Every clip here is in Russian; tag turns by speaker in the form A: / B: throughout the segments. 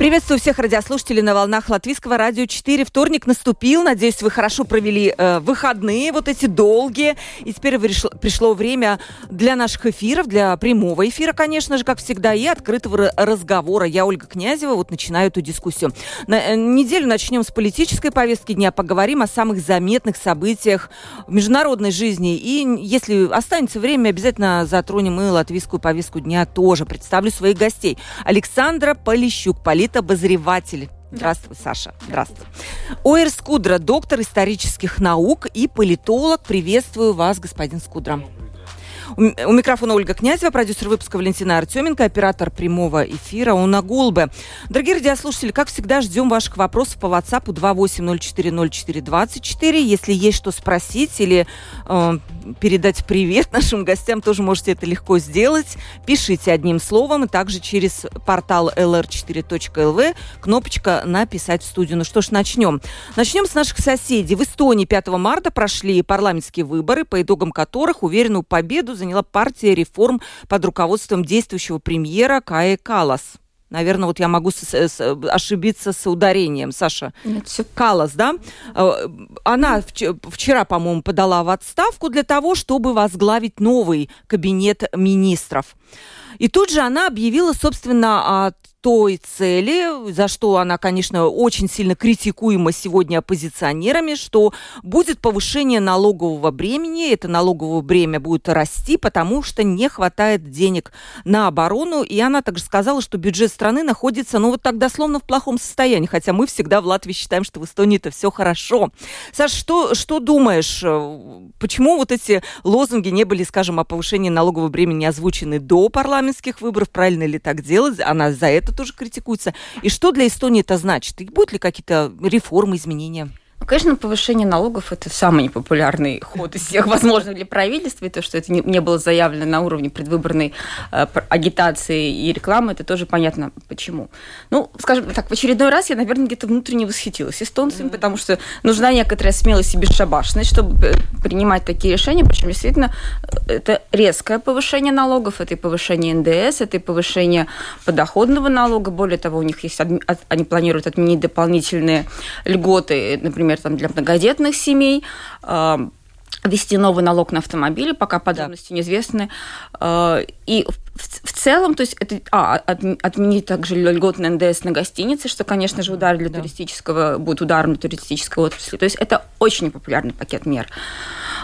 A: Приветствую всех радиослушателей на волнах Латвийского радио 4. Вторник наступил. Надеюсь, вы хорошо провели э, выходные, вот эти долгие. И теперь пришло, пришло время для наших эфиров, для прямого эфира, конечно же, как всегда, и открытого разговора. Я, Ольга Князева, вот начинаю эту дискуссию. На, э, неделю начнем с политической повестки дня. Поговорим о самых заметных событиях в международной жизни. И если останется время, обязательно затронем и латвийскую повестку дня тоже. Представлю своих гостей. Александра Полищук, полит политобозреватель. Здравствуй, Саша. Здравствуй. Оэр Скудра, доктор исторических наук и политолог. Приветствую вас, господин Скудра. У микрофона Ольга Князева, продюсер выпуска Валентина Артеменко, оператор прямого эфира Уна Гулбе. Дорогие радиослушатели, как всегда, ждем ваших вопросов по WhatsApp 28040424. Если есть что спросить или э, передать привет нашим гостям, тоже можете это легко сделать. Пишите одним словом, и также через портал lr4.lv кнопочка «Написать в студию». Ну что ж, начнем. Начнем с наших соседей. В Эстонии 5 марта прошли парламентские выборы, по итогам которых уверенную победу заняла партия реформ под руководством действующего премьера Каи Калас. Наверное, вот я могу с, с, ошибиться с ударением, Саша. Нет, все. Калас, да? Э, она вчера, по-моему, подала в отставку для того, чтобы возглавить новый кабинет министров. И тут же она объявила, собственно, о той цели, за что она, конечно, очень сильно критикуема сегодня оппозиционерами, что будет повышение налогового бремени, это налоговое бремя будет расти, потому что не хватает денег на оборону, и она также сказала, что бюджет страны находится, ну вот так дословно в плохом состоянии, хотя мы всегда в Латвии считаем, что в Эстонии это все хорошо. Саш, что, что думаешь, почему вот эти лозунги не были, скажем, о повышении налогового бремени озвучены до парламентских выборов, правильно ли так делать, она за это тоже критикуется. И что для Эстонии это значит? И будут ли какие-то реформы, изменения?
B: Конечно, повышение налогов – это самый непопулярный ход из всех возможных для правительства. И то, что это не, было заявлено на уровне предвыборной э, агитации и рекламы, это тоже понятно почему. Ну, скажем так, в очередной раз я, наверное, где-то внутренне восхитилась эстонцами, mm-hmm. потому что нужна некоторая смелость и бесшабашность, чтобы э, принимать такие решения. Причем, действительно, э, это резкое повышение налогов, это и повышение НДС, это и повышение подоходного налога. Более того, у них есть, они планируют отменить дополнительные льготы, например, там, для многодетных семей, а, ввести новый налог на автомобили, пока подробности да. неизвестны. А, и в, в целом, то есть это а, от, отменить также льготный НДС на гостиницы, что, конечно же, удар для да. туристического будет ударом для туристической отрасли. То есть это очень популярный пакет мер.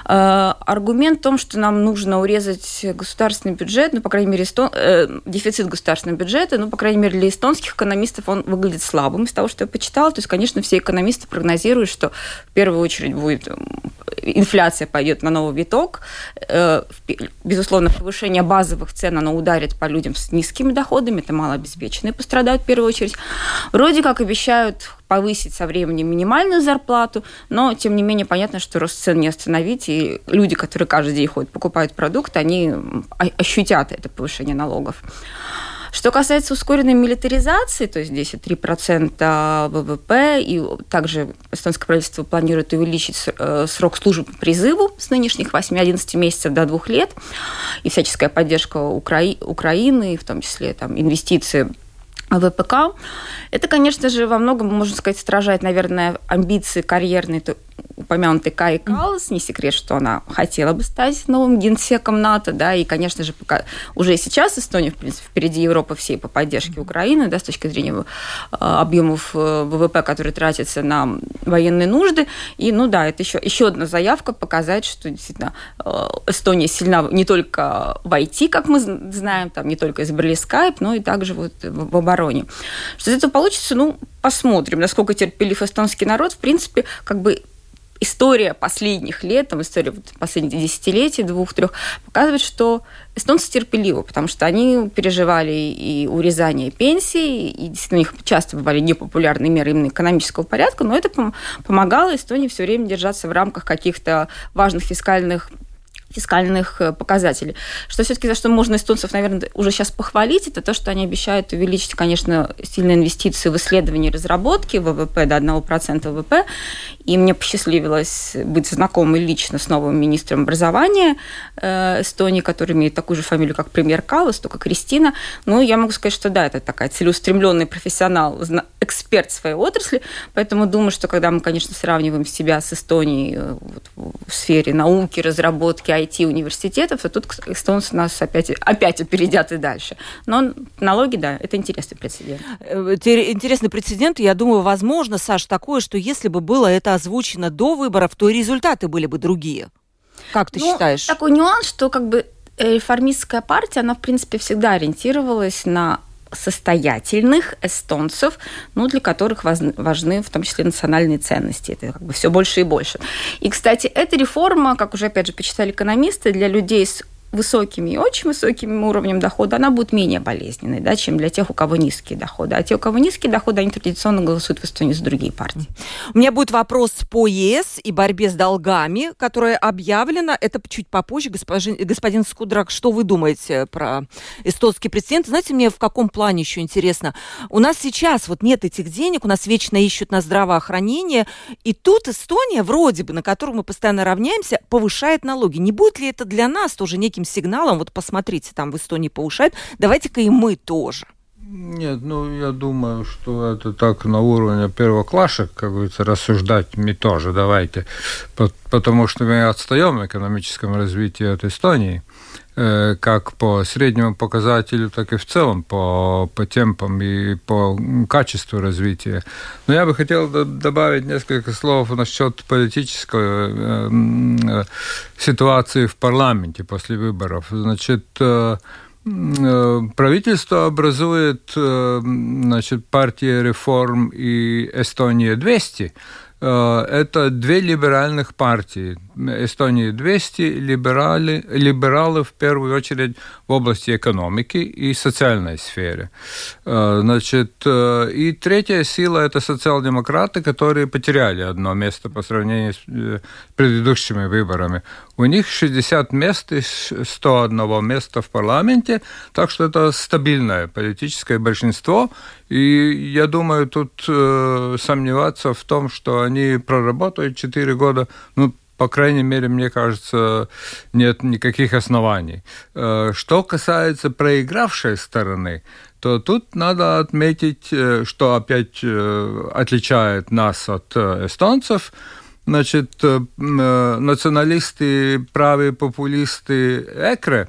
B: Э, аргумент в том, что нам нужно урезать государственный бюджет, ну, по крайней мере, эстон... э, дефицит государственного бюджета, ну, по крайней мере, для эстонских экономистов он выглядит слабым из того, что я почитала. То есть, конечно, все экономисты прогнозируют, что в первую очередь будет инфляция пойдет на новый виток. Э, безусловно, повышение базовых цен, оно ударит по людям с низкими доходами, это малообеспеченные пострадают в первую очередь. Вроде как обещают повысить со временем минимальную зарплату, но, тем не менее, понятно, что рост цен не остановить, и люди, которые каждый день ходят, покупают продукт, они ощутят это повышение налогов. Что касается ускоренной милитаризации, то здесь 3% ВВП, и также эстонское правительство планирует увеличить э, срок службы по призыву с нынешних 8-11 месяцев до 2 лет, и всяческая поддержка Укра... Украины, в том числе там, инвестиции ВПК. Это, конечно же, во многом, можно сказать, отражает, наверное, амбиции карьерной упомянутый Кай Каллас, не секрет, что она хотела бы стать новым генсеком НАТО, да, и, конечно же, пока уже сейчас Эстония, в принципе, впереди Европы всей по поддержке Украины, да, с точки зрения э, объемов э, ВВП, которые тратятся на военные нужды, и, ну да, это еще, еще одна заявка показать, что действительно э, Эстония сильна не только в IT, как мы знаем, там не только изобрели скайп, но и также вот в обороне. Что из этого получится, ну, посмотрим, насколько терпелив эстонский народ. В принципе, как бы история последних лет, там, история последних десятилетий, двух-трех, показывает, что эстонцы терпеливы, потому что они переживали и урезание пенсий, и действительно у них часто бывали непопулярные меры именно экономического порядка, но это помогало Эстонии все время держаться в рамках каких-то важных фискальных фискальных э, показателей. Что все-таки за что можно эстонцев, наверное, уже сейчас похвалить, это то, что они обещают увеличить, конечно, сильные инвестиции в исследования и разработки ВВП до 1% ВВП. И мне посчастливилось быть знакомой лично с новым министром образования э, Эстонии, который имеет такую же фамилию, как премьер Калас, только Кристина. Ну, я могу сказать, что да, это такая целеустремленный профессионал, эксперт своей отрасли. Поэтому думаю, что когда мы, конечно, сравниваем себя с Эстонией э, вот, в сфере науки, разработки, IT-университетов, то тут эстонцы нас опять, опять опередят и дальше. Но налоги, да, это интересный прецедент.
A: Э, интересный прецедент. Я думаю, возможно, Саш, такое, что если бы было это озвучено до выборов, то и результаты были бы другие. Как ты ну, считаешь?
B: Такой нюанс, что как бы э, реформистская партия, она, в принципе, всегда ориентировалась на состоятельных эстонцев, ну, для которых важны в том числе национальные ценности. Это как бы все больше и больше. И, кстати, эта реформа, как уже опять же почитали экономисты, для людей с высокими и очень высоким уровнем дохода, она будет менее болезненной, да, чем для тех, у кого низкие доходы. А те, у кого низкие доходы, они традиционно голосуют в Эстонии за другие партии.
A: У меня будет вопрос по ЕС и борьбе с долгами, которая объявлена. Это чуть попозже. Господин, господин Скудрак, что вы думаете про эстонский президент? Знаете, мне в каком плане еще интересно? У нас сейчас вот нет этих денег, у нас вечно ищут на здравоохранение, и тут Эстония, вроде бы, на которую мы постоянно равняемся, повышает налоги. Не будет ли это для нас тоже некий неким сигналом, вот посмотрите, там в Эстонии повышают, давайте-ка и мы тоже.
C: Нет, ну я думаю, что это так на уровне первоклашек, как говорится, рассуждать мы тоже давайте, потому что мы отстаем в экономическом развитии от Эстонии. Э, как по среднему показателю, так и в целом по, по темпам и по качеству развития. Но я бы хотел добавить несколько слов насчет политической э, э, ситуации в парламенте после выборов. Значит, правительство образует значит, партия реформ и Эстония 200, Э, это две либеральных партии. Эстонии 200 либерали, либералы в первую очередь в области экономики и социальной сфере. Э, значит, э, и третья сила – это социал-демократы, которые потеряли одно место по сравнению с предыдущими выборами. У них 60 мест из 101 места в парламенте, так что это стабильное политическое большинство. И я думаю, тут э, сомневаться в том, что они проработают 4 года, ну, по крайней мере, мне кажется, нет никаких оснований. Э, что касается проигравшей стороны, то тут надо отметить, э, что опять э, отличает нас от эстонцев – Значит, националисты, правые популисты ЭКРЕ,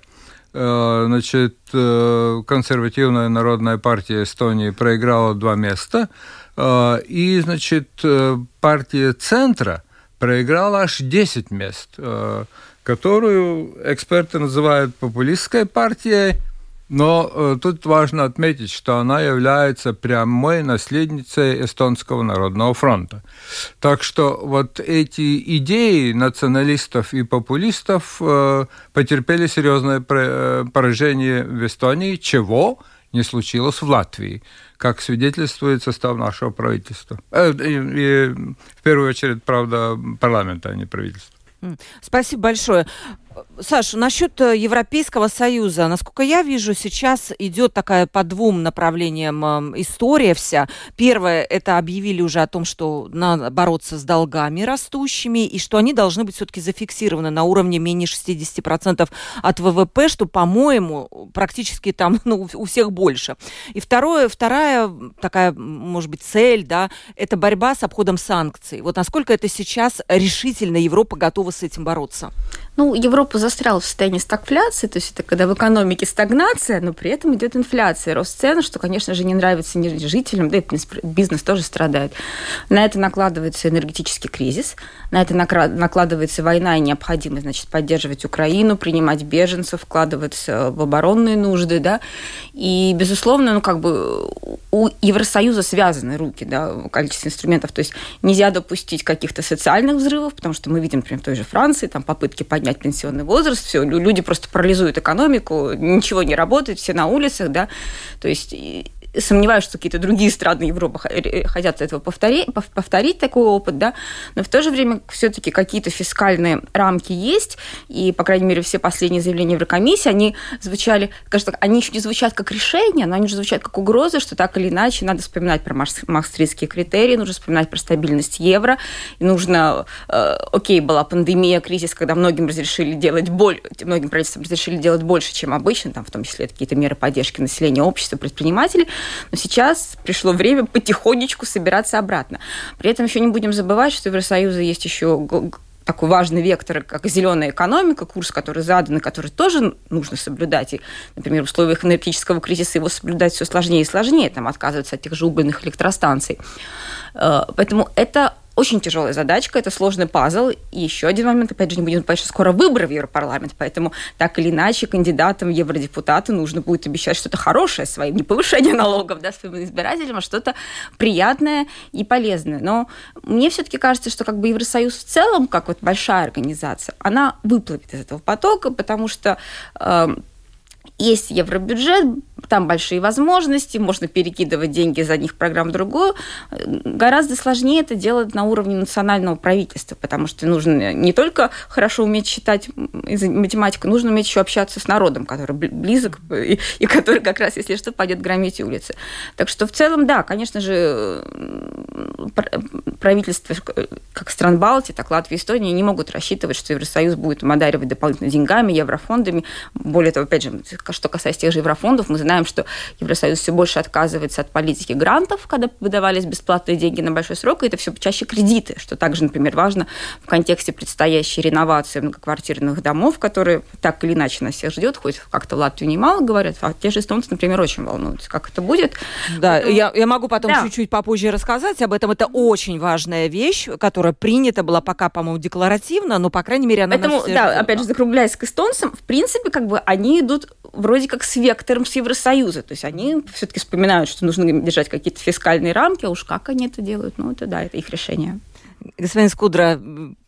C: значит, консервативная народная партия Эстонии проиграла два места, и, значит, партия Центра проиграла аж 10 мест, которую эксперты называют популистской партией, но э, тут важно отметить, что она является прямой наследницей Эстонского народного фронта. Так что вот эти идеи националистов и популистов э, потерпели серьезное э, поражение в Эстонии, чего не случилось в Латвии, как свидетельствует состав нашего правительства. Э, и, и, в первую очередь, правда, парламента, а не правительства.
A: Спасибо большое. Саша, насчет э, Европейского Союза, насколько я вижу, сейчас идет такая по двум направлениям эм, история вся. Первое, это объявили уже о том, что надо бороться с долгами растущими, и что они должны быть все-таки зафиксированы на уровне менее 60% от ВВП, что, по-моему, практически там ну, у всех больше. И второе, вторая такая, может быть, цель, да, это борьба с обходом санкций. Вот насколько это сейчас решительно Европа готова с этим бороться?
B: Ну, Европа Европа застряла в состоянии стагфляции, то есть это когда в экономике стагнация, но при этом идет инфляция, рост цен, что, конечно же, не нравится ни жителям, да и бизнес тоже страдает. На это накладывается энергетический кризис, на это накладывается война и необходимость значит, поддерживать Украину, принимать беженцев, вкладываться в оборонные нужды, да, и, безусловно, ну, как бы у Евросоюза связаны руки, да, количество инструментов, то есть нельзя допустить каких-то социальных взрывов, потому что мы видим, например, в той же Франции, там попытки поднять пенсионный возраст, все, люди просто парализуют экономику, ничего не работает, все на улицах, да, то есть сомневаюсь, что какие-то другие страны Европы хотят этого повторить, повторить такой опыт, да, но в то же время все-таки какие-то фискальные рамки есть, и, по крайней мере, все последние заявления Еврокомиссии, они звучали, скажем так, они еще не звучат как решение, но они уже звучат как угрозы, что так или иначе надо вспоминать про мастритские критерии, нужно вспоминать про стабильность евро, и нужно, э, окей, была пандемия, кризис, когда многим разрешили делать боль, многим правительствам разрешили делать больше, чем обычно, там, в том числе какие-то меры поддержки населения, общества, предпринимателей, но сейчас пришло время потихонечку собираться обратно. При этом еще не будем забывать, что в Евросоюзе есть еще такой важный вектор, как зеленая экономика, курс, который задан, и который тоже нужно соблюдать. И, например, в условиях энергетического кризиса его соблюдать все сложнее и сложнее, там отказываются от тех же угольных электростанций. Э, поэтому это очень тяжелая задачка, это сложный пазл. И еще один момент, опять же, не будем забывать, что скоро выборы в Европарламент, поэтому так или иначе кандидатам в евродепутаты нужно будет обещать что-то хорошее своим, не повышение налогов да, своим избирателям, а что-то приятное и полезное. Но мне все-таки кажется, что как бы Евросоюз в целом, как вот большая организация, она выплывет из этого потока, потому что э, есть евробюджет, там большие возможности, можно перекидывать деньги из одних программ в другую. Гораздо сложнее это делать на уровне национального правительства, потому что нужно не только хорошо уметь считать математику, нужно уметь еще общаться с народом, который близок и, и который как раз, если что, пойдет громить улицы. Так что в целом, да, конечно же, правительства как стран Балтии, так Латвии и Эстонии не могут рассчитывать, что Евросоюз будет им одаривать дополнительными деньгами, еврофондами. Более того, опять же, что касается тех же еврофондов, мы знаем, что Евросоюз все больше отказывается от политики грантов, когда выдавались бесплатные деньги на большой срок, и это все чаще кредиты, что также, например, важно в контексте предстоящей реновации многоквартирных домов, которые так или иначе нас всех ждет, хоть как-то Латвию немало говорят, а те же эстонцы, например, очень волнуются, как это будет.
A: Да, Поэтому... я, я могу потом да. чуть-чуть попозже рассказать об этом. Это очень важная вещь, которая принята была пока, по-моему, декларативно, но, по крайней мере, она
B: Поэтому, да, ждет. опять же, закругляясь к эстонцам, в принципе, как бы они идут вроде как с вектором с Евросоюза. То есть они все-таки вспоминают, что нужно держать какие-то фискальные рамки, а уж как они это делают, ну это да, это их решение.
A: Господин Скудра,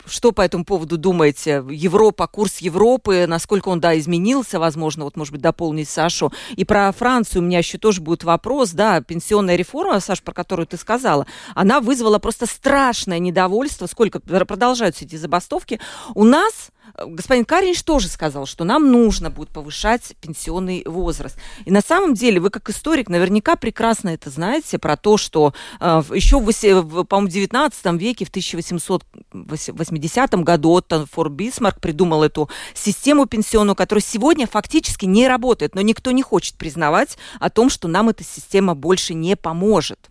A: что по этому поводу думаете? Европа, курс Европы, насколько он, да, изменился, возможно, вот, может быть, дополнить Сашу. И про Францию у меня еще тоже будет вопрос, да, пенсионная реформа, Саша, про которую ты сказала, она вызвала просто страшное недовольство, сколько продолжаются эти забастовки. У нас господин Каринч тоже сказал, что нам нужно будет повышать пенсионный возраст. И на самом деле, вы как историк наверняка прекрасно это знаете про то, что э, еще, в, по-моему, в 19 веке, в 1880 году Оттон Фор Бисмарк придумал эту систему пенсионную, которая сегодня фактически не работает, но никто не хочет признавать о том, что нам эта система больше не поможет.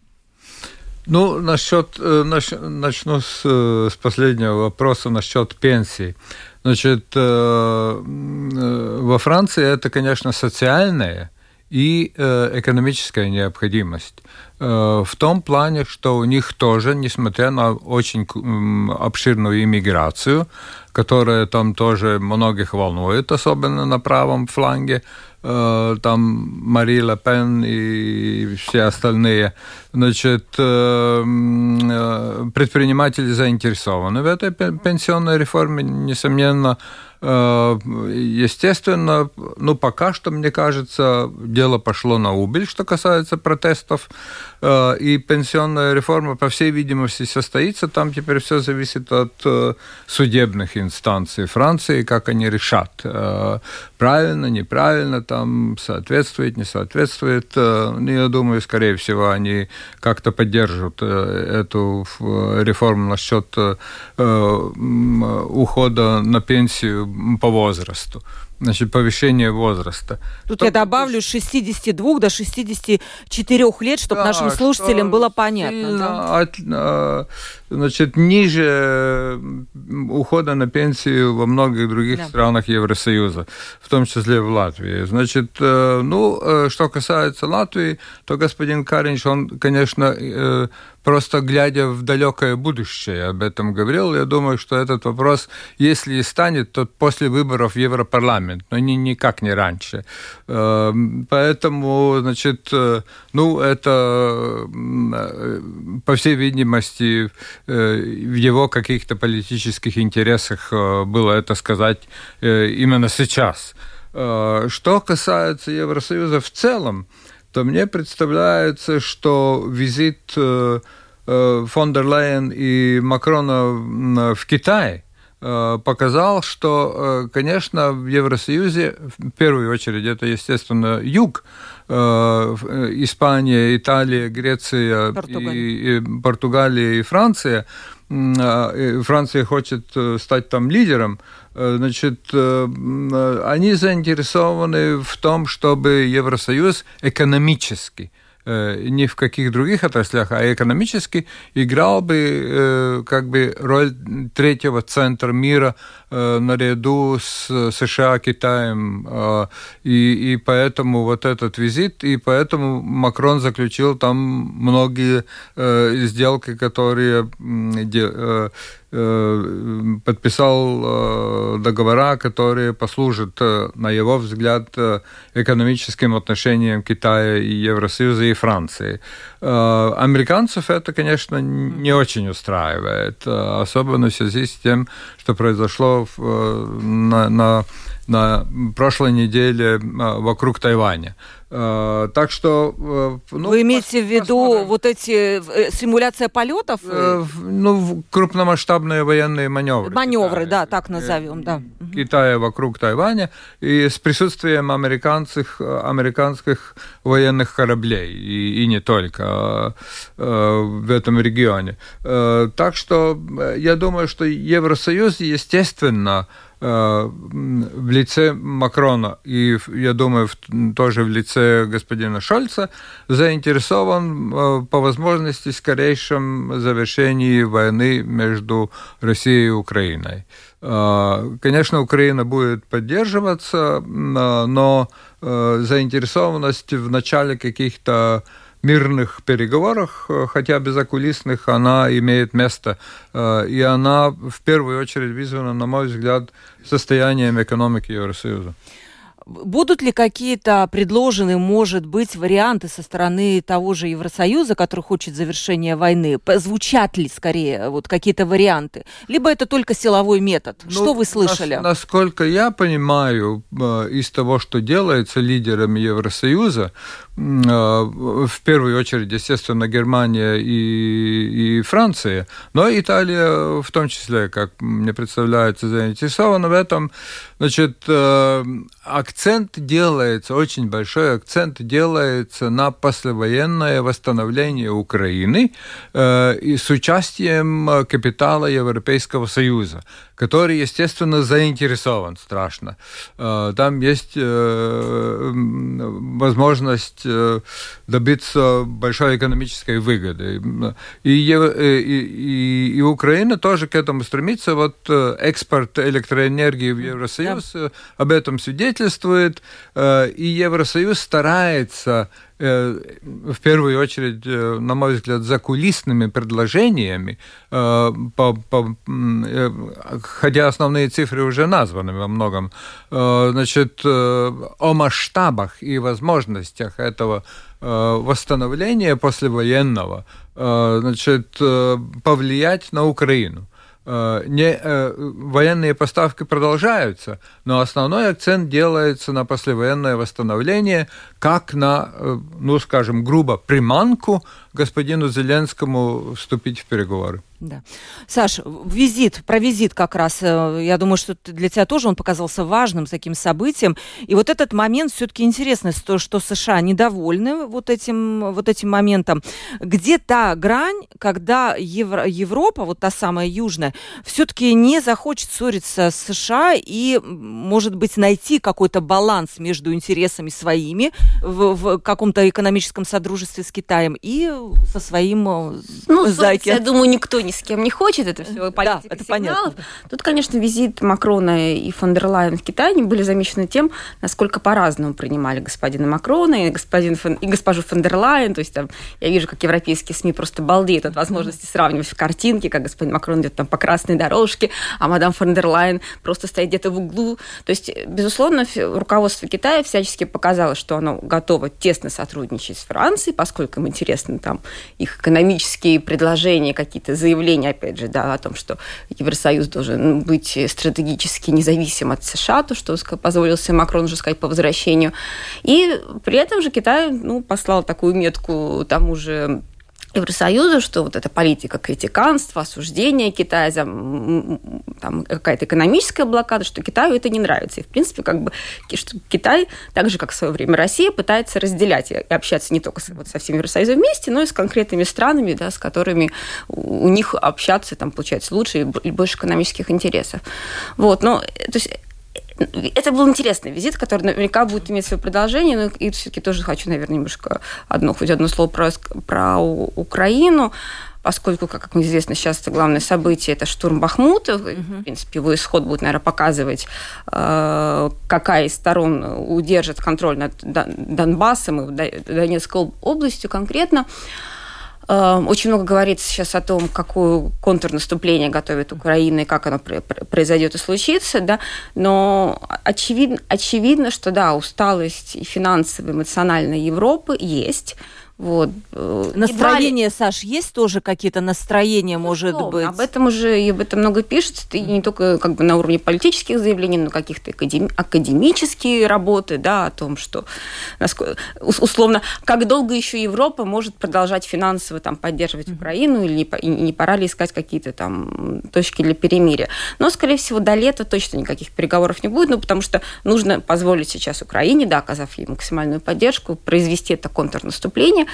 C: Ну, насчет, э, начну с, э, с последнего вопроса насчет пенсии. Значит, э, э, во Франции это, конечно, социальная и э, экономическая необходимость. В том плане, что у них тоже, несмотря на очень обширную иммиграцию, которая там тоже многих волнует, особенно на правом фланге, там Мари Ле Пен и все остальные, значит, э, э, предприниматели заинтересованы в этой пенсионной реформе, несомненно, Э, естественно, ну, пока что, мне кажется, дело пошло на убыль, что касается протестов. Э, и пенсионная реформа, по всей видимости, состоится. Там теперь все зависит от э, судебных инстанций Франции, как они решат. Правильно, неправильно, там соответствует, не соответствует. Ну, я думаю, скорее всего, они как-то поддержат эту реформу насчет ухода на пенсию по возрасту. Значит, повышение возраста.
A: Тут что, я добавлю с 62 до 64 лет, чтобы да, нашим слушателям было понятно. Да? От,
C: а, значит, ниже ухода на пенсию во многих других да. странах Евросоюза, в том числе в Латвии. Значит, э, ну, э, что касается Латвии, то господин Каринч, он, конечно, э, просто глядя в далекое будущее об этом говорил. Я думаю, что этот вопрос, если и станет, то после выборов в Европарламент, но не, никак не раньше. Эм, поэтому, значит, э, ну, это, э, по всей видимости, э, в его каких-то политических интересах было это сказать именно сейчас. Что касается Евросоюза в целом, то мне представляется, что визит фон дер Лейен и Макрона в Китай показал, что, конечно, в Евросоюзе, в первую очередь, это, естественно, юг, Испания, Италия, Греция, Португалия. И, и Португалия и Франция, а, Франция хочет стать там лидером, Э, значит, э, э, они заинтересованы в том, чтобы Евросоюз экономически не в каких других отраслях, а экономически играл бы как бы роль третьего центра мира наряду с США, Китаем. И, и поэтому вот этот визит, и поэтому Макрон заключил там многие сделки, которые Э, подписал э, договора, которые послужат, э, на его взгляд, экономическим отношениям Китая и Евросоюза и Франции. Американцев это, конечно, не очень устраивает, особенно в связи с тем, что произошло на, на, на прошлой неделе вокруг Тайваня.
A: Э, так что... Э, ну, Вы имеете в виду посмотрим. вот эти э, симуляция полетов?
C: Ну, крупномасштабные военные маневры.
A: Маневры, Китая. да, так назовем, да.
C: Китая вокруг Тайваня и с присутствием американских, американских военных кораблей, и, и не только в этом регионе. Так что я думаю, что Евросоюз, естественно, Э, в лице Макрона и, я думаю, тоже в лице господина Шольца заинтересован э, по возможности скорейшем завершении войны между Россией и Украиной. Э, конечно, Украина будет поддерживаться, но заинтересованность в начале каких-то мирных переговорах, э, хотя без окулисных, она имеет место. Э, и она в первую очередь вызвана, на мой взгляд, состоянием экономики Евросоюза.
A: Будут ли какие-то предложены, может быть, варианты со стороны того же Евросоюза, который хочет завершения войны? Звучат ли скорее вот какие-то варианты? Либо это только силовой метод? Ну, что вы слышали?
C: Нас, насколько я понимаю э, из того, что делается лидерами Евросоюза, э, в первую очередь, естественно, Германия и, и Франция, но Италия в том числе, как мне представляется, заинтересована в этом. Значит, э, акцент делается, очень большой акцент делается на послевоенное восстановление Украины э, и с участием э, капитала Европейского Союза который, естественно, заинтересован страшно. Э, там есть э, возможность э, добиться большой экономической выгоды. И, и, и Украина тоже к этому стремится. Вот экспорт электроэнергии в Евросоюз да. об этом свидетельствует. И Евросоюз старается в первую очередь, э, на мой взгляд, за кулисными предложениями, э, по, по, хотя основные цифры уже названы во многом, значит, о масштабах и возможностях этого восстановления послевоенного, значит, повлиять на Украину. Э, не, э, военные поставки продолжаются, но основной акцент делается на послевоенное восстановление, как на, э, ну, скажем, грубо, приманку господину Зеленскому вступить в переговоры.
A: Да. Саш, визит, про визит как раз, э, я думаю, что для тебя тоже он показался важным таким событием. И вот этот момент все-таки интересно, то, что США недовольны вот этим, вот этим моментом. Где та грань, когда Евро, Европа, вот та самая южная, все-таки не захочет ссориться с США и, может быть, найти какой-то баланс между интересами своими в, в каком-то экономическом содружестве с Китаем и со своим э,
B: ну, зайки. Я думаю, никто ни с кем не хочет, это все политика да, это сигналов. Понятно. Тут, конечно, визит Макрона и фон дер Лайен в Китай не были замечены тем, насколько по-разному принимали господина Макрона и, господин фон, и госпожу фон дер Лайен. То есть там я вижу, как европейские СМИ просто балдеют от возможности сравнивать в картинке, как господин Макрон идет там по красной дорожке, а мадам фон дер Лайен просто стоит где-то в углу. То есть, безусловно, руководство Китая всячески показало, что оно готово тесно сотрудничать с Францией, поскольку им интересны там их экономические предложения, какие-то заявления, опять же, да, о том, что Евросоюз должен быть стратегически независим от США, то, что позволил себе Макрон уже сказать по возвращению. И при этом же Китай ну, послал такую метку тому же Евросоюза, что вот эта политика критиканства, осуждения Китая, за там, какая-то экономическая блокада, что Китаю это не нравится. И, в принципе, как бы, что Китай, так же, как в свое время Россия, пытается разделять и общаться не только с, вот, со всеми Евросоюзом вместе, но и с конкретными странами, да, с которыми у них общаться там, получается лучше и больше экономических интересов. Вот, но, то есть это был интересный визит, который наверняка будет иметь свое продолжение. Но и все-таки тоже хочу, наверное, немножко одно, хоть одно слово про, про Украину поскольку, как известно, сейчас это главное событие, это штурм Бахмута. Uh-huh. В принципе, его исход будет, наверное, показывать, э, какая из сторон удержит контроль над Донбассом и Донецкой областью конкретно. Эм, очень много говорится сейчас о том, какое контрнаступление готовит Украина и как оно произойдет и случится, да, но очевидно, очевидно, что да, усталость и финансовая, эмоциональная Европы есть. Вот.
A: Э, Настроение, Едва... Саш, есть тоже какие-то настроения, может ну, быть?
B: Об этом уже и об этом много пишется, и не только как бы на уровне политических заявлений, но каких-то академ... академические работы, да, о том, что условно, как долго еще Европа может продолжать финансово там поддерживать Украину, или не, не пора ли искать какие-то там точки для перемирия. Но, скорее всего, до лета точно никаких переговоров не будет, ну, потому что нужно позволить сейчас Украине, да, оказав ей максимальную поддержку, произвести это контрнаступление,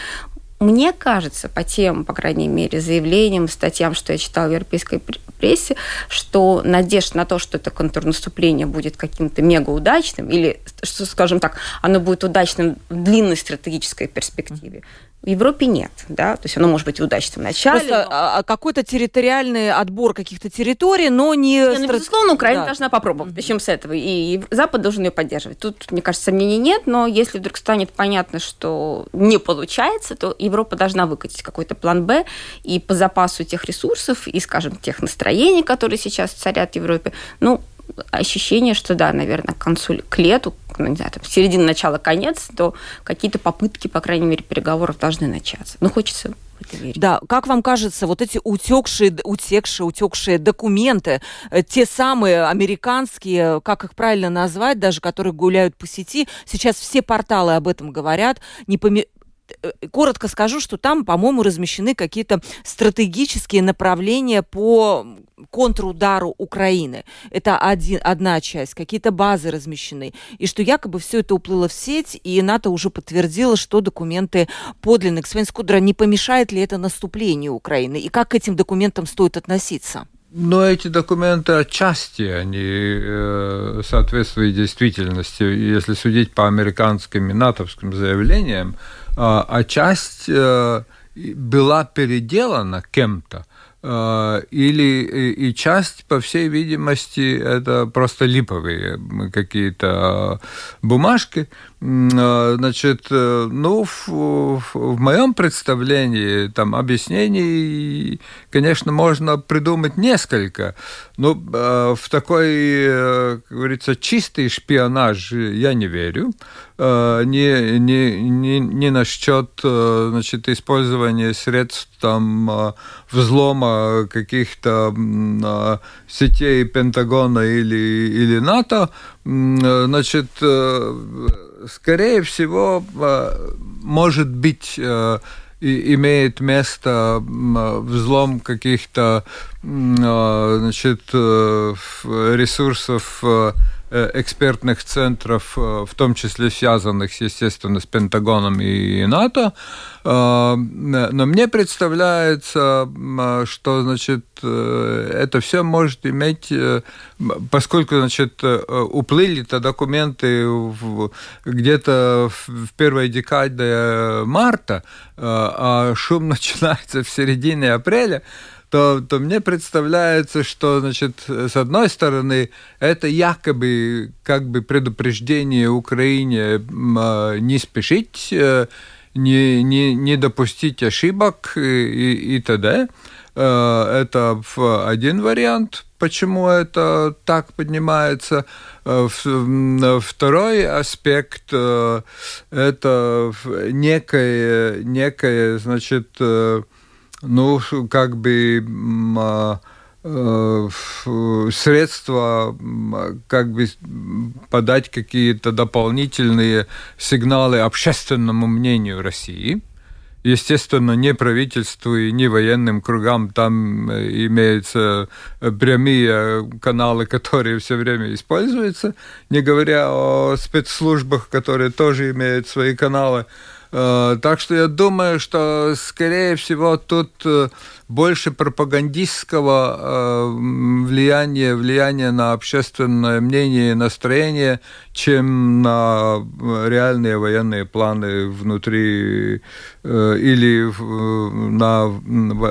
B: мне кажется, по тем, по крайней мере, заявлениям, статьям, что я читала в европейской прессе, что надежда на то, что это контрнаступление будет каким-то мега удачным, или, что, скажем так, оно будет удачным в длинной стратегической перспективе, в Европе нет, да, то есть оно может быть удачным в начале.
A: Просто но... А, а какой-то территориальный отбор каких-то территорий, но не...
B: не ну, безусловно, Украина да. должна попробовать, mm-hmm. начнем с этого, и Запад должен ее поддерживать. Тут, мне кажется, сомнений нет, но если вдруг станет понятно, что не получается, то Европа должна выкатить какой-то план «Б», и по запасу тех ресурсов, и, скажем, тех настроений, которые сейчас царят в Европе, ну, ощущение, что да, наверное, к концу, к лету, ну, не знаю, там, середина, начала, конец, то какие-то попытки, по крайней мере, переговоров должны начаться. Ну, хочется.
A: Да, как вам кажется, вот эти утекшие, утекшие, утекшие документы, э, те самые американские, как их правильно назвать, даже которые гуляют по сети, сейчас все порталы об этом говорят, не поми Э, коротко скажу, что там, по-моему, размещены какие-то стратегические направления по контрудару Украины. Это один, одна часть, какие-то базы размещены. И что якобы все это уплыло в сеть, и НАТО уже подтвердило, что документы подлинны. Свен Скудра, не помешает ли это наступлению Украины? И как к этим документам стоит относиться?
C: Но эти документы отчасти, они э, соответствуют действительности. Если судить по американским и натовским заявлениям, а, а часть э, была переделана кем-то, э, или и часть, по всей видимости, это просто липовые какие-то бумажки, Э, значит, э, ну, в, в моем представлении там объяснений, конечно, можно придумать несколько, но э, в такой, как говорится, чистый шпионаж я не верю. Не, не, не, не насчет значит, использования средств там, взлома каких-то сетей Пентагона или, или НАТО, значит, скорее всего, может быть, имеет место взлом каких-то значит, ресурсов Э, экспертных центров, э, в том числе связанных, естественно, с Пентагоном и НАТО. Э, но мне представляется, что, значит, это все может иметь, поскольку, значит, уплыли-то документы где-то в первой декаде марта, а шум начинается в середине апреля, то, то мне представляется, что, значит, с одной стороны, это якобы как бы предупреждение Украине а, не спешить, э, не, не, не допустить ошибок и, и т.д. Э, это один вариант, почему это так поднимается. Э, второй аспект – это некое, некое значит, ну, как бы а, э, средства как бы подать какие-то дополнительные сигналы общественному мнению России. Естественно, не правительству и не военным кругам там э, имеются прямые каналы, которые все время используются, не говоря о спецслужбах, которые тоже имеют свои каналы. Э, так что я думаю, что, скорее всего, тут э, больше пропагандистского э, влияния, влияния на общественное мнение и настроение, чем на реальные военные планы внутри или на,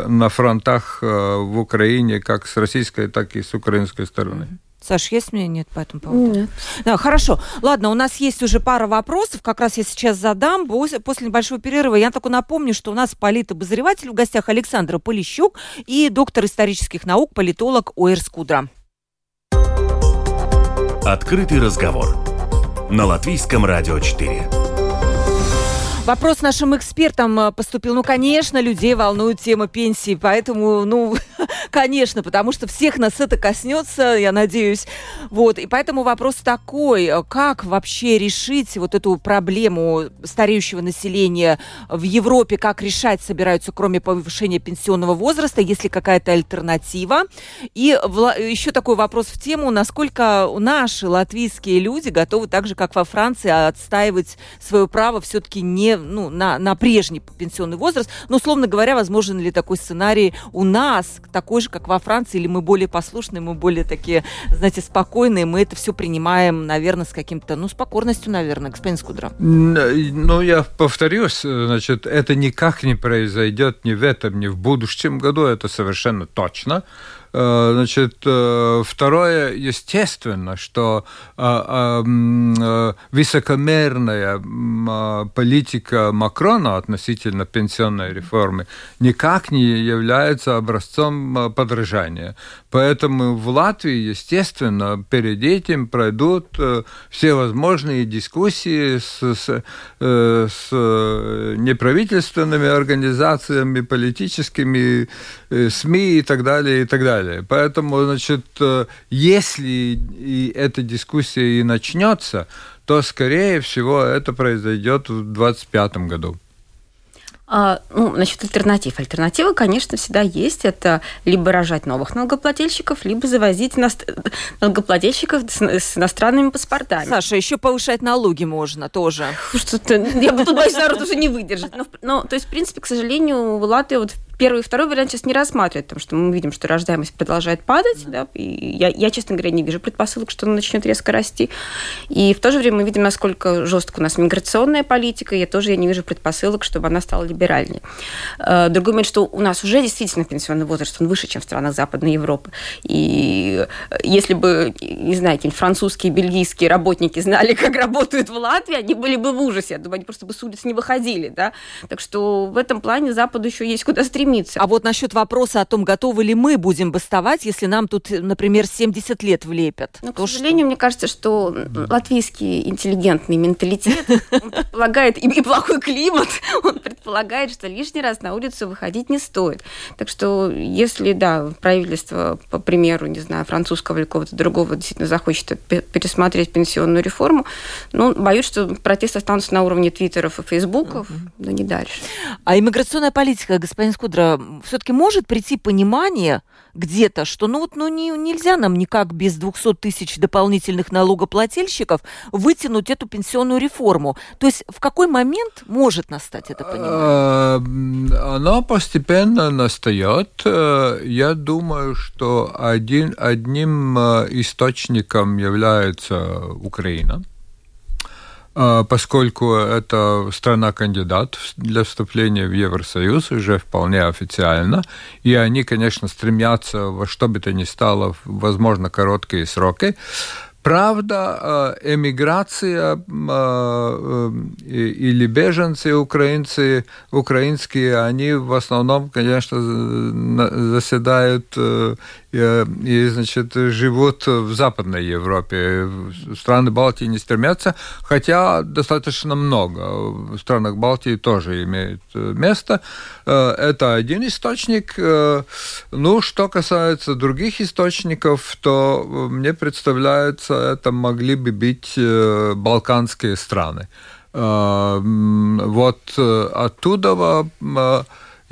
C: на фронтах в Украине, как с российской, так и с украинской стороны.
A: Саш, есть мнение по этому поводу? Нет. Да, хорошо. Ладно, у нас есть уже пара вопросов, как раз я сейчас задам. После небольшого перерыва я только напомню, что у нас политобозреватель в гостях Александра Полищук и доктор исторических наук, политолог Оэр Скудра.
D: Открытый разговор на Латвийском радио 4.
A: Вопрос нашим экспертам э, поступил. Ну, конечно, людей волнует тема пенсии, поэтому, ну, конечно, потому что всех нас это коснется, я надеюсь. Вот, и поэтому вопрос такой, как вообще решить вот эту проблему стареющего населения в Европе, как решать собираются, кроме повышения пенсионного возраста, есть ли какая-то альтернатива? И еще такой вопрос в тему, насколько наши латвийские люди готовы так же, как во Франции, отстаивать свое право все-таки не ну, на, на прежний пенсионный возраст. Но, условно говоря, возможен ли такой сценарий у нас, такой же, как во Франции, или мы более послушные, мы более такие, знаете, спокойные, мы это все принимаем, наверное, с каким-то, ну, с покорностью, наверное, господин Скудра.
C: Ну, я повторюсь, значит, это никак не произойдет ни в этом, ни в будущем году, это совершенно точно. Э, значит, э, второе, естественно, что э, высокомерная политика Макрона относительно пенсионной реформы никак не является образцом подражания. Поэтому в Латвии, естественно, перед этим пройдут все возможные дискуссии с, с, с неправительственными организациями, политическими СМИ и так далее, и так далее. Поэтому, значит, э, если и эта дискуссия и начнется, то, скорее всего, это произойдет в 2025 году.
B: А, ну, насчет альтернатив. Альтернатива, конечно, всегда есть. Это либо рожать новых налогоплательщиков, либо завозить налогоплательщиков с, иностранными паспортами.
A: Саша, еще повышать налоги можно тоже.
B: Что-то, я тут боюсь, народ уже не выдержит. Но, но, то есть, в принципе, к сожалению, в Латвии вот первый и второй вариант сейчас не рассматривает, потому что мы видим, что рождаемость продолжает падать, да, и я, я, честно говоря, не вижу предпосылок, что она начнет резко расти. И в то же время мы видим, насколько жестко у нас миграционная политика, я тоже я не вижу предпосылок, чтобы она стала либеральнее. Э, другой момент, что у нас уже действительно пенсионный возраст, он выше, чем в странах Западной Европы. И если бы, не знаю, какие французские, бельгийские работники знали, как работают в Латвии, они были бы в ужасе. Я думаю, они просто бы с улиц не выходили. Да? Так что в этом плане Западу еще есть куда стремиться стремиться.
A: А вот насчет вопроса о том, готовы ли мы будем бастовать, если нам тут, например, 70 лет влепят.
B: Но, к сожалению, что? мне кажется, что латвийский интеллигентный менталитет предполагает, и плохой климат, он предполагает, что лишний раз на улицу выходить не стоит. Так что, если, да, правительство, по примеру, не знаю, французского или какого-то другого действительно захочет пересмотреть пенсионную реформу, ну, боюсь, что протесты останутся на уровне твиттеров и фейсбуков, но не дальше.
A: А иммиграционная политика, господин Скудра, все-таки может прийти понимание где-то, что ну вот ну, не, нельзя нам никак без 200 тысяч дополнительных налогоплательщиков вытянуть эту пенсионную реформу. То есть в какой момент может настать это понимание?
C: Оно постепенно настает. Э, я думаю, что один, одним э, источником является Украина поскольку это страна-кандидат для вступления в Евросоюз уже вполне официально, и они, конечно, стремятся во что бы то ни стало, возможно, короткие сроки, Правда, э, эмиграция э, или беженцы украинцы, украинские, они в основном, конечно, заседают э, и, значит, живут в Западной Европе. Страны Балтии не стремятся, хотя достаточно много. В странах Балтии тоже имеет место. Это один источник. Ну, что касается других источников, то мне представляется, это могли бы быть э, балканские страны. Э, вот э, оттуда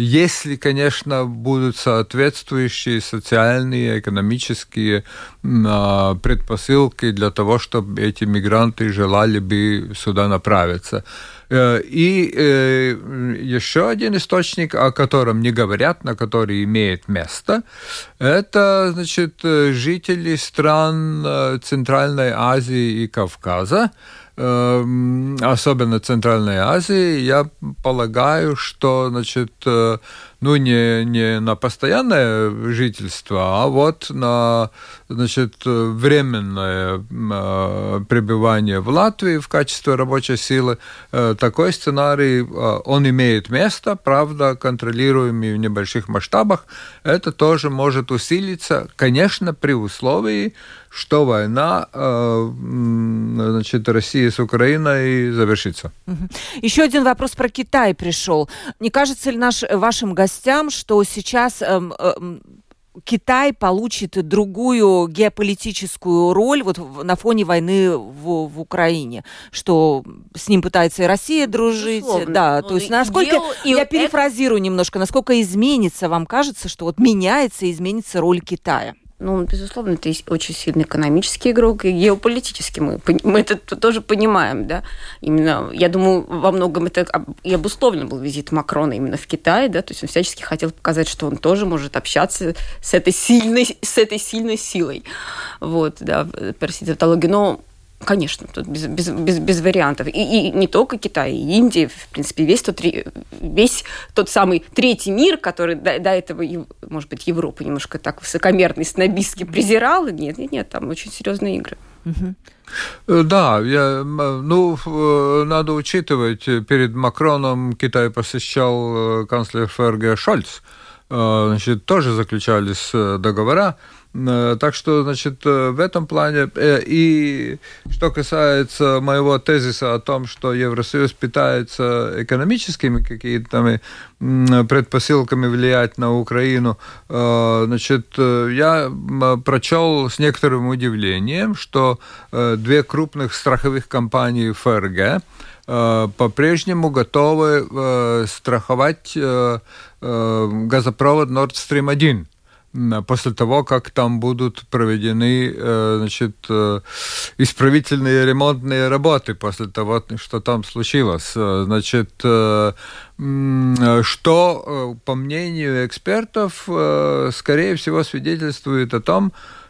C: если, конечно, будут соответствующие социальные, экономические предпосылки для того, чтобы эти мигранты желали бы сюда направиться. И еще один источник, о котором не говорят, на который имеет место, это, значит, жители стран Центральной Азии и Кавказа, особенно Центральной Азии, я полагаю, что, значит, ну, не, не на постоянное жительство, а вот на значит, временное э, пребывание в Латвии в качестве рабочей силы. Э, такой сценарий, э, он имеет место, правда, контролируемый в небольших масштабах. Это тоже может усилиться, конечно, при условии, что война значит, России с Украиной завершится.
A: Еще один вопрос про Китай пришел. Не кажется ли наш, вашим гостям новостям, что сейчас эм, эм, Китай получит другую геополитическую роль вот на фоне войны в, в Украине, что с ним пытается и Россия дружить, Безусловно. да, ну, то есть насколько дел, я перефразирую это... немножко, насколько изменится, вам кажется, что вот меняется и изменится роль Китая?
B: Ну, безусловно, это очень сильный экономический игрок, и геополитический мы, мы это тоже понимаем, да. Именно, я думаю, во многом это и обусловлен был визит Макрона именно в Китай, да, то есть он всячески хотел показать, что он тоже может общаться с этой сильной, с этой сильной силой, вот, да, тавтологию, но Конечно, тут без, без, без, без вариантов. И, и не только Китай, и Индия, в принципе, весь тот, весь тот самый третий мир, который до, до этого, может быть, Европа немножко так высокомерно и снобистски презирала. Нет, нет, нет, там очень серьезные игры.
C: Э, да, я, ну, э, надо учитывать, перед Макроном Китай посещал э, канцлер ФРГ Шольц. Значит, тоже заключались договора Э, так что, значит, э, в этом плане, э, и что касается моего тезиса о том, что Евросоюз питается экономическими какими-то предпосылками влиять на Украину, значит, я прочел с некоторым удивлением, что две крупных страховых компании ФРГ по-прежнему готовы страховать газопровод Nord Stream 1 после того, как там будут проведены э, значит, э, исправительные ремонтные работы после того, что там случилось. Э, значит, что, по мнению экспертов, скорее всего свидетельствует о том, что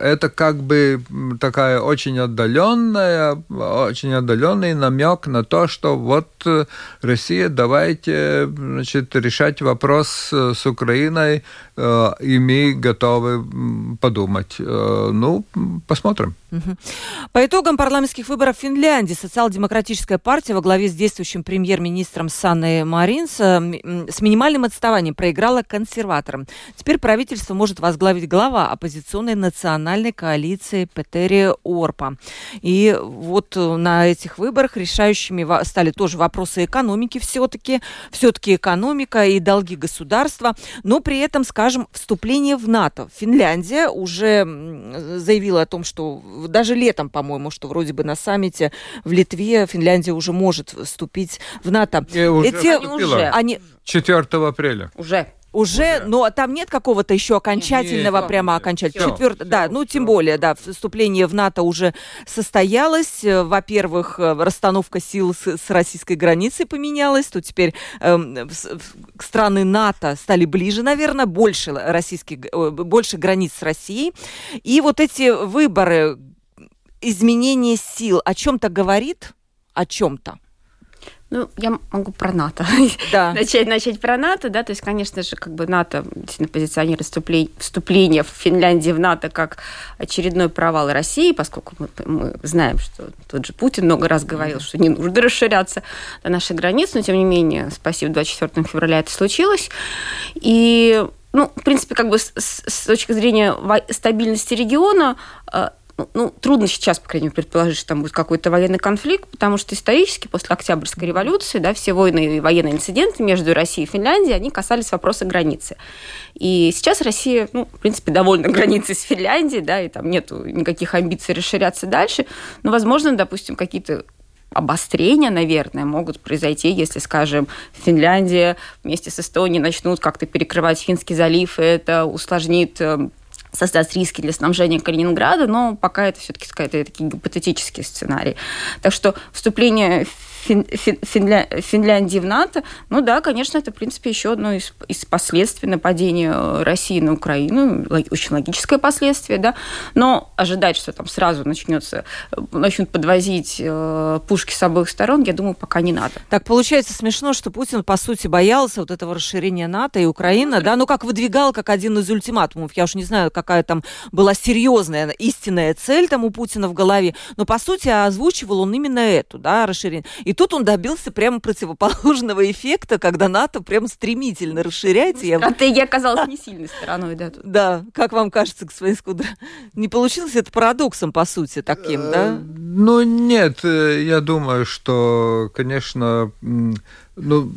C: это как бы такая очень отдаленная, очень отдаленный намек на то, что вот э, Россия, давайте значит, решать вопрос э, с Украиной, э, и мы готовы подумать. Ну, посмотрим.
A: По итогам парламентских выборов в Финляндии социал-демократическая партия во главе с действующим премьер-министром Санной Маринс с минимальным отставанием проиграла консерваторам. Теперь правительство может возглавить глава оппозиционной национальной коалиции Петери Орпа. И вот э, на этих выборах решающими стали тоже вопросы экономики все-таки. Все-таки экономика и долги государства. Но при этом, скажем, вступление в НАТО. Финляндия уже заявила о том, что даже летом, по-моему, что вроде бы на саммите в Литве Финляндия уже может вступить в НАТО.
C: И уже Эти, они уже. Они... 4 апреля.
A: Уже. Уже, Уже, но там нет какого-то еще окончательного, нет, прямо окончательного. Четвертое, да, ну тем более, да, вступление в НАТО уже состоялось. Э, во-первых, э, расстановка сил с, с российской границей поменялась. Тут теперь э, страны НАТО стали ближе, наверное, больше российских, больше границ с Россией. И вот эти выборы, изменение сил, о чем-то говорит, о чем-то.
B: Ну, я могу про НАТО. Да. начать, начать про НАТО, да, то есть, конечно же, как бы НАТО действительно позиционирует вступление, вступление в Финляндии в НАТО как очередной провал России, поскольку мы, мы знаем, что тот же Путин много раз говорил, что не нужно расширяться до наших границ, но, тем не менее, спасибо, 24 февраля это случилось. И ну, в принципе, как бы с, с точки зрения стабильности региона, э, ну, трудно сейчас, по крайней мере, предположить, что там будет какой-то военный конфликт, потому что исторически после Октябрьской революции да, все войны и военные инциденты между Россией и Финляндией, они касались вопроса границы. И сейчас Россия, ну, в принципе, довольна границей с Финляндией, да, и там нет никаких амбиций расширяться дальше. Но, возможно, допустим, какие-то обострения, наверное, могут произойти, если, скажем, Финляндия вместе с Эстонией начнут как-то перекрывать Финский залив, и это усложнит создать риски для снабжения Калининграда, но пока это все-таки какой-то такие гипотетический сценарий. Так что вступление Фин, Фин, Финля, Финляндии в НАТО, ну да, конечно, это, в принципе, еще одно из, из последствий нападения России на Украину, очень логическое последствие, да, но ожидать, что там сразу начнется, начнут подвозить э, пушки с обоих сторон, я думаю, пока не надо.
A: Так, получается смешно, что Путин, по сути, боялся вот этого расширения НАТО и Украина, да, ну как выдвигал как один из ультиматумов, я уж не знаю, какая там была серьезная, истинная цель там у Путина в голове, но, по сути, озвучивал он именно эту, да, расширение. И тут он добился прямо противоположного эффекта, когда НАТО прям стремительно расширяется.
B: Я... Стратегия оказалась не сильной стороной, да? Тут.
A: Да, как вам кажется, господин Скудра? Не получилось это парадоксом, по сути, таким, да?
C: Ну, нет, э, я думаю, что, конечно, ну,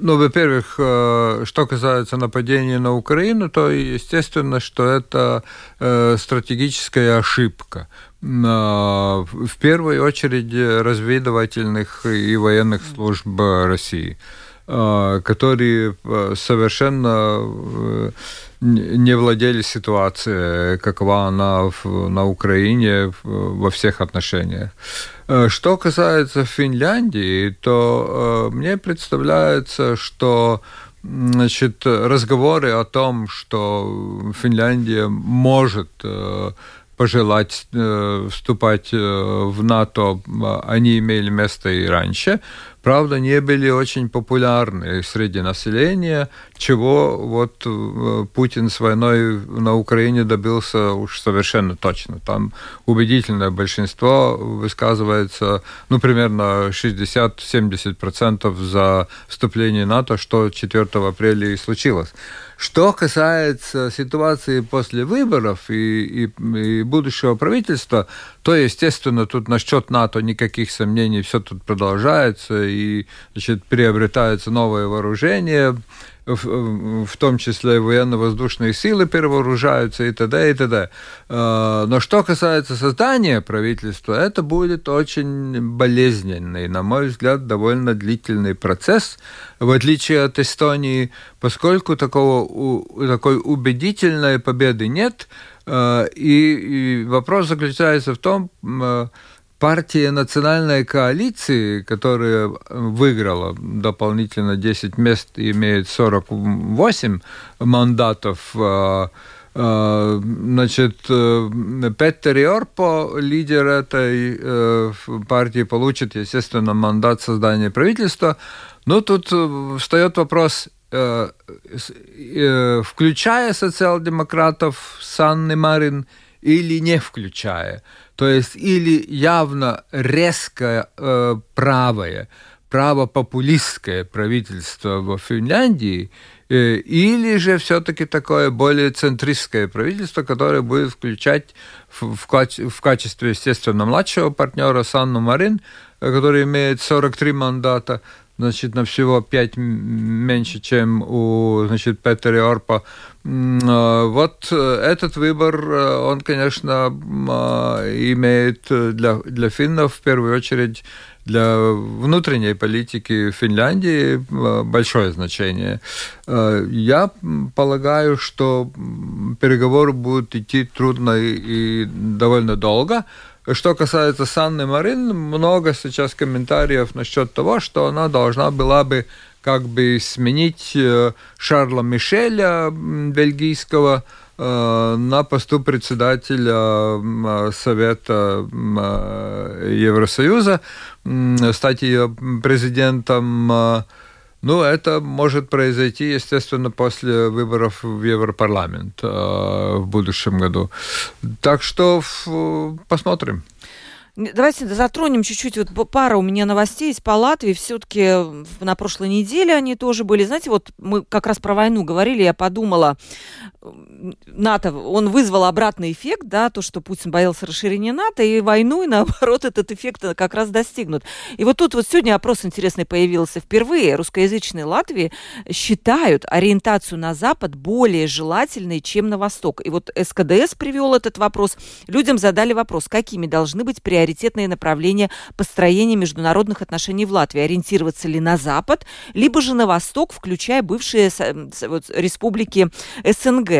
C: ну, во-первых, э, что касается нападения на Украину, то естественно, что это э, стратегическая ошибка в первую очередь разведывательных и военных служб России, а, которые а, совершенно э, не владели ситуацией, какова она на Украине во всех отношениях. А, что касается Финляндии, то мне представляется, что значит, разговоры о том, что Финляндия может э, пожелать э, вступать э, в НАТО, они имели место и раньше правда, не были очень популярны среди населения, чего вот э, Путин с войной на Украине добился уж совершенно точно. Там убедительное большинство высказывается, ну, примерно 60-70% за вступление НАТО, что 4 апреля и случилось. Что касается ситуации после выборов и, и, и будущего правительства, то, естественно, тут насчет НАТО никаких сомнений, все тут продолжается, и значит, приобретается новое вооружение, в, в том числе военно-воздушные силы перевооружаются и т.д. и т.д. А, но что касается создания правительства, это будет очень болезненный, на мой взгляд, довольно длительный процесс, в отличие от Эстонии, поскольку такого, такой убедительной победы нет, а, и, и вопрос заключается в том, а, партия национальной коалиции, которая выиграла дополнительно 10 мест имеет 48 мандатов, а, а, Значит, э, Петер Йорпо, лидер этой э, партии, получит, естественно, мандат создания правительства. Но тут э, встает вопрос, включая социал-демократов Санны Марин или не включая. То есть или явно резкое э, правое, правопопулистское правительство в Финляндии, э, или же все-таки такое более центристское правительство, которое будет включать в, в, в качестве, естественно, младшего партнера Санну Марин, э, который имеет 43 мандата, значит, на всего 5 меньше, чем у, значит, Петера Орпа. А, вот э, этот выбор, э, он, конечно, имеет для, для финнов в первую очередь для внутренней политики Финляндии э, большое значение. Я полагаю, что переговоры будут идти трудно и довольно долго, что касается Санны Марин, много сейчас комментариев насчет того, что она должна была бы как бы сменить э, Шарла Мишеля, бельгийского, э, на посту председателя Совета Евросоюза, стать ее президентом ну, это может произойти, естественно, после выборов в Европарламент э, в будущем году. Так что посмотрим.
A: Давайте затронем чуть-чуть, вот пара у меня новостей есть по Латвии, все-таки на прошлой неделе они тоже были, знаете, вот мы как раз про войну говорили, я подумала, НАТО, он вызвал обратный эффект, да, то, что Путин боялся расширения НАТО, и войну, и наоборот этот эффект как раз достигнут. И вот тут вот сегодня опрос интересный появился впервые. Русскоязычные Латвии считают ориентацию на Запад более желательной, чем на Восток. И вот СКДС привел этот вопрос. Людям задали вопрос, какими должны быть приоритетные направления построения международных отношений в Латвии. Ориентироваться ли на Запад, либо же на Восток, включая бывшие вот, республики СНГ.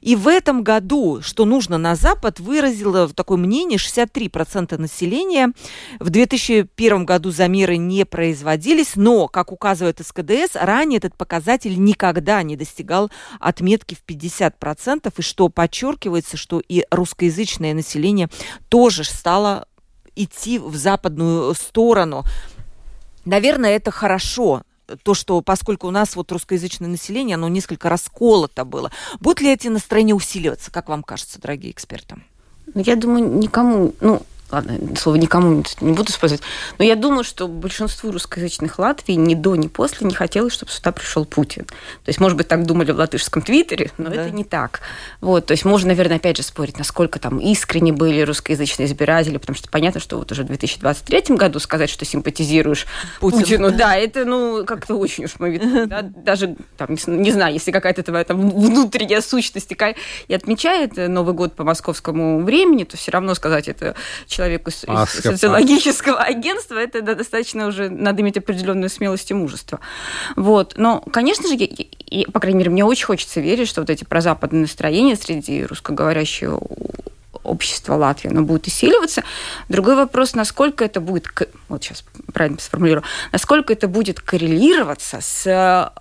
A: И в этом году, что нужно на Запад, выразило такое мнение 63% населения. В 2001 году замеры не производились, но, как указывает СКДС, ранее этот показатель никогда не достигал отметки в 50%, и что подчеркивается, что и русскоязычное население тоже стало идти в западную сторону. Наверное, это хорошо, то, что поскольку у нас вот русскоязычное население, оно несколько расколото было. Будут ли эти настроения усиливаться, как вам кажется, дорогие эксперты?
B: Ну, я думаю, никому, ну, ладно, слово никому не буду использовать, но я думаю, что большинству русскоязычных Латвии ни до, ни после не хотелось, чтобы сюда пришел Путин. То есть, может быть, так думали в латышском твиттере, но да. это не так. Вот, то есть можно, наверное, опять же спорить, насколько там искренне были русскоязычные избиратели, потому что понятно, что вот уже в 2023 году сказать, что симпатизируешь Путину, Путину да, это, ну, как-то очень уж мы да, даже, там, не знаю, если какая-то твоя там внутренняя сущность и отмечает Новый год по московскому времени, то все равно сказать это человеку из, а, социологического агентства, это достаточно уже надо иметь определенную смелость и мужество. Вот. Но, конечно же, я, и, по крайней мере, мне очень хочется верить, что вот эти прозападные настроения среди русскоговорящего общества Латвии, оно будет усиливаться. Другой вопрос, насколько это будет, вот сейчас правильно сформулирую, насколько это будет коррелироваться с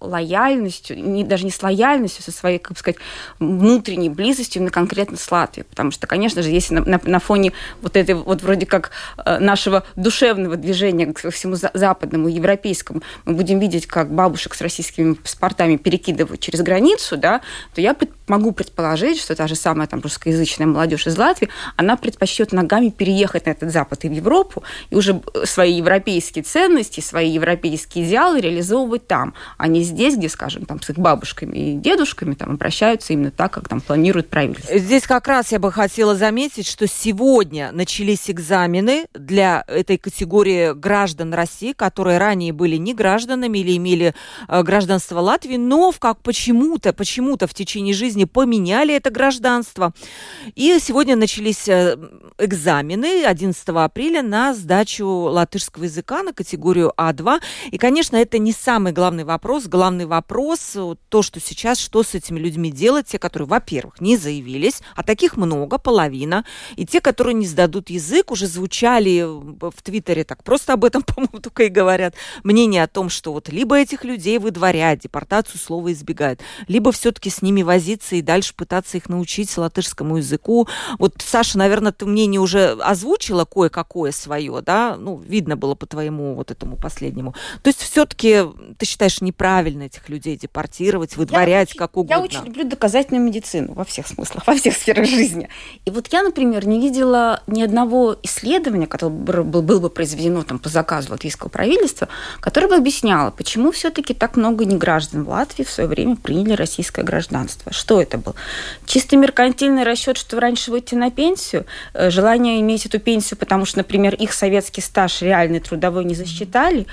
B: лояльностью, не, даже не с лояльностью, со своей, как бы сказать, внутренней близостью на конкретно с Латвией. Потому что, конечно же, если на, на, на фоне вот этой вот вроде как э, нашего душевного движения к всему западному, европейскому, мы будем видеть, как бабушек с российскими паспортами перекидывают через границу, да, то я пред, могу предположить, что та же самая там русскоязычная молодежь из Латвии, она предпочтет ногами переехать на этот Запад и в Европу, и уже свои европейские ценности, свои европейские идеалы реализовывать там, а не здесь, где, скажем, там с их бабушками и дедушками там обращаются именно так, как там планирует правительство.
A: Здесь как раз я бы хотела заметить, что сегодня начались экзамены для этой категории граждан России, которые ранее были не гражданами или имели э, гражданство Латвии, но в как почему-то, почему-то в течение жизни поменяли это гражданство. И сегодня начались э, экзамены 11 апреля на сдачу латышского языка на категорию А2. И, конечно, это не самый главный вопрос главный вопрос, то, что сейчас, что с этими людьми делать, те, которые, во-первых, не заявились, а таких много, половина, и те, которые не сдадут язык, уже звучали в Твиттере, так просто об этом, по-моему, только и говорят, мнение о том, что вот либо этих людей выдворяют, депортацию слова избегают, либо все-таки с ними возиться и дальше пытаться их научить латышскому языку. Вот, Саша, наверное, ты мнение уже озвучила кое-какое свое, да, ну, видно было по твоему вот этому последнему. То есть все-таки ты считаешь неправильно правильно этих людей депортировать, выдворять,
B: я
A: как угодно.
B: Я очень люблю доказательную медицину во всех смыслах, во всех сферах жизни. И вот я, например, не видела ни одного исследования, которое было, было бы произведено там, по заказу латвийского правительства, которое бы объясняло, почему все-таки так много неграждан в Латвии в свое время приняли российское гражданство. Что это был? Чисто меркантильный расчет, что раньше выйти на пенсию, э, желание иметь эту пенсию, потому что, например, их советский стаж реальный трудовой не засчитали,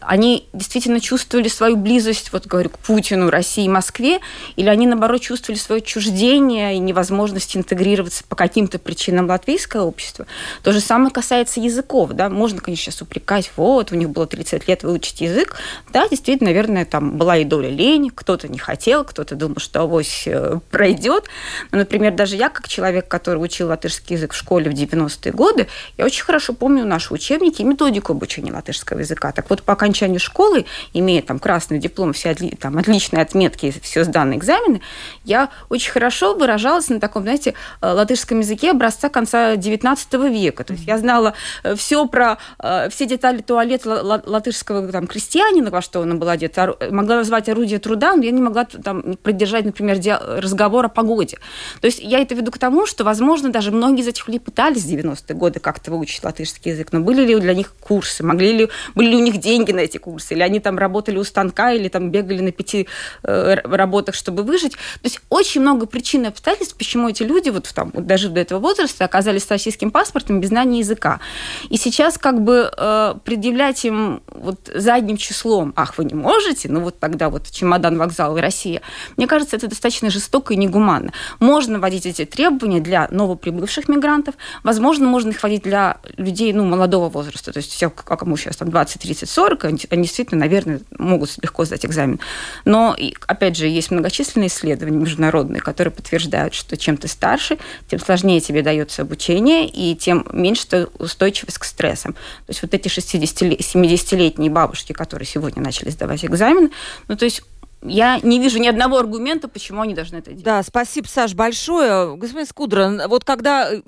B: они действительно чувствовали свою близость, вот говорю, к Путину, России, Москве, или они, наоборот, чувствовали свое отчуждение и невозможность интегрироваться по каким-то причинам латвийское общество. То же самое касается языков. Да? Можно, конечно, сейчас упрекать, вот, у них было 30 лет выучить язык. Да, действительно, наверное, там была и доля лени, кто-то не хотел, кто-то думал, что авось э, пройдет. Но, например, даже я, как человек, который учил латышский язык в школе в 90-е годы, я очень хорошо помню наши учебники и методику обучения латышского языка. Так вот, по окончанию школы, имея там красный диплом, все отли, там, отличные отметки, все сданные экзамены, я очень хорошо выражалась на таком, знаете, э, латышском языке образца конца XIX века. То есть я знала э, все про э, все детали туалета латышского там, крестьянина, во что он был одет, могла назвать орудие труда, но я не могла там поддержать, например, разговор о погоде. То есть я это веду к тому, что, возможно, даже многие из этих людей пытались в 90-е годы как-то выучить латышский язык, но были ли для них курсы, могли ли, были ли у них деньги на эти курсы, или они там работали у станка, или там бегали на пяти э, работах, чтобы выжить. То есть очень много причин и обстоятельств, почему эти люди, вот там, вот дожив до этого возраста, оказались с российским паспортом без знания языка. И сейчас как бы э, предъявлять им вот задним числом, ах, вы не можете, ну вот тогда вот чемодан, вокзал и Россия, мне кажется, это достаточно жестоко и негуманно. Можно вводить эти требования для новоприбывших мигрантов, возможно, можно их вводить для людей, ну, молодого возраста, то есть все, кому сейчас там 20, 30, 40, 40, они, они действительно, наверное, могут легко сдать экзамен. Но, опять же, есть многочисленные исследования международные, которые подтверждают, что чем ты старше, тем сложнее тебе дается обучение, и тем меньше устойчивость к стрессам. То есть вот эти 60-70-летние бабушки, которые сегодня начали сдавать экзамен, ну, то есть я не вижу ни одного аргумента, почему они должны это делать.
A: Да, спасибо, Саш, большое. Господин Скудра, вот когда э,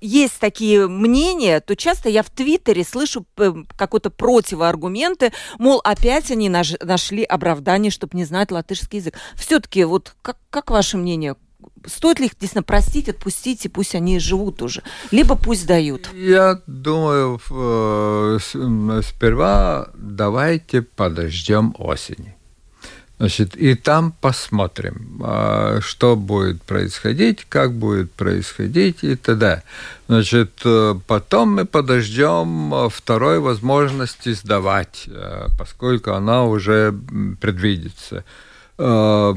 A: есть такие мнения, то часто я в Твиттере слышу какой-то противоаргументы, мол, опять они нашли оправдание, чтобы не знать латышский язык. Все-таки, вот как, как ваше мнение? Стоит ли их действительно простить, отпустить, и пусть они живут уже? Либо пусть дают?
C: Я думаю, э, сперва давайте подождем осени. Значит, и там посмотрим, а, что будет происходить, как будет происходить и т.д. Значит, э, потом мы подождем второй возможности сдавать, э, поскольку она уже предвидится. Э,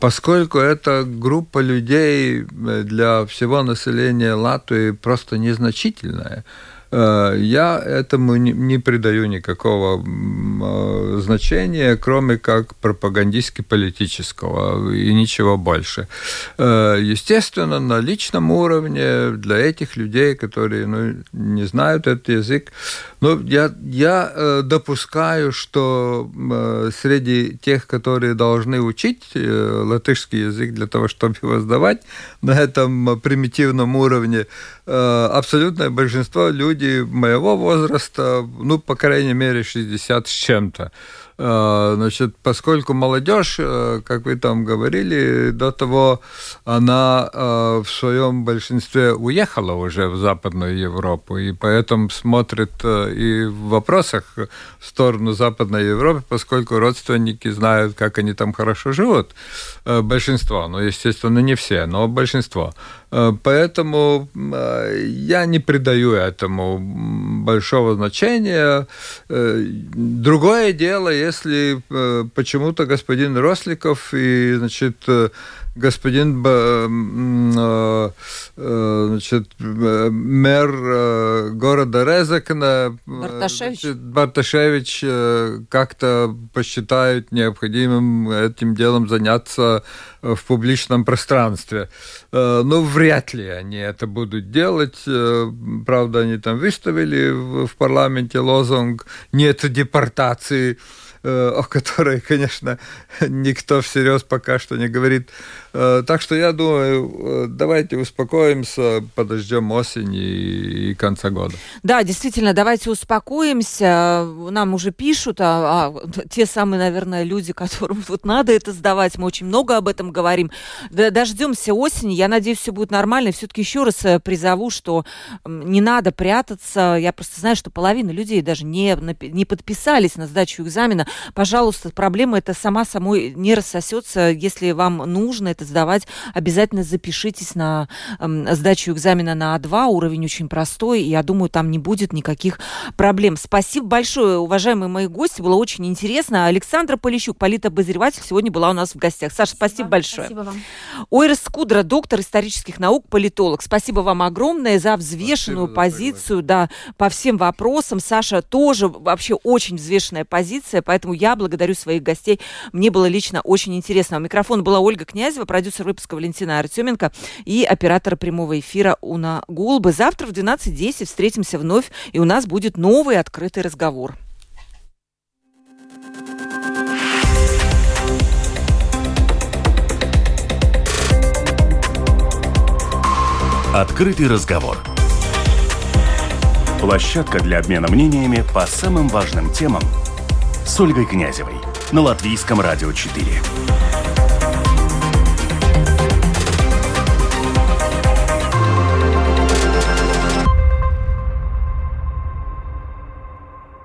C: поскольку эта группа людей для всего населения Латвии просто незначительная, Э, я этому не придаю никакого э, значения, кроме как пропагандистски-политического и ничего больше. Э, естественно, на личном уровне для этих людей, которые ну, не знают этот язык, ну, я, я допускаю, что среди тех, которые должны учить латышский язык для того, чтобы его сдавать на этом примитивном уровне, абсолютное большинство людей люди моего возраста, ну, по крайней мере, 60 с чем-то. Э, значит, поскольку молодежь, э, как вы там говорили, до того она э, в своем большинстве уехала уже в Западную Европу, и поэтому смотрит и в вопросах в сторону Западной Европы, поскольку родственники знают, как они там хорошо живут. Большинство, ну, естественно, не все, но большинство. Поэтому я не придаю этому большого значения. Другое дело, если э, почему-то господин Росликов и, значит, э, господин э, значит, мэр города Резекна
A: Барташевич,
C: Барташевич как-то посчитают необходимым этим делом заняться в публичном пространстве. Ну, вряд ли они это будут делать. Правда, они там выставили в парламенте лозунг «нет депортации». О которой, конечно, никто всерьез пока что не говорит. Так что я думаю, давайте успокоимся, подождем осени и конца года.
A: Да, действительно, давайте успокоимся. Нам уже пишут, а, а те самые, наверное, люди, которым вот надо это сдавать, мы очень много об этом говорим. Дождемся осени, я надеюсь, все будет нормально. Все-таки еще раз призову, что не надо прятаться. Я просто знаю, что половина людей даже не, не подписались на сдачу экзамена. Пожалуйста, проблема это сама собой не рассосется. Если вам нужно это сдавать, обязательно запишитесь на э, сдачу экзамена на А2. Уровень очень простой, и я думаю, там не будет никаких проблем. Спасибо большое, уважаемые мои гости. Было очень интересно. Александра Полищук, политобозреватель, сегодня была у нас в гостях. Саша, спасибо, спасибо большое.
B: Спасибо вам.
A: Ойра Скудра, доктор исторических наук, политолог. Спасибо вам огромное за взвешенную спасибо позицию да, по всем вопросам. Саша тоже вообще очень взвешенная позиция, поэтому я благодарю своих гостей. Мне было лично очень интересно. У микрофона была Ольга Князева, продюсер выпуска Валентина Артеменко и оператор прямого эфира Уна Гулбы. Завтра в 12.10 встретимся вновь, и у нас будет новый открытый разговор.
D: Открытый разговор. Площадка для обмена мнениями по самым важным темам с Ольгой Князевой на Латвийском радио 4.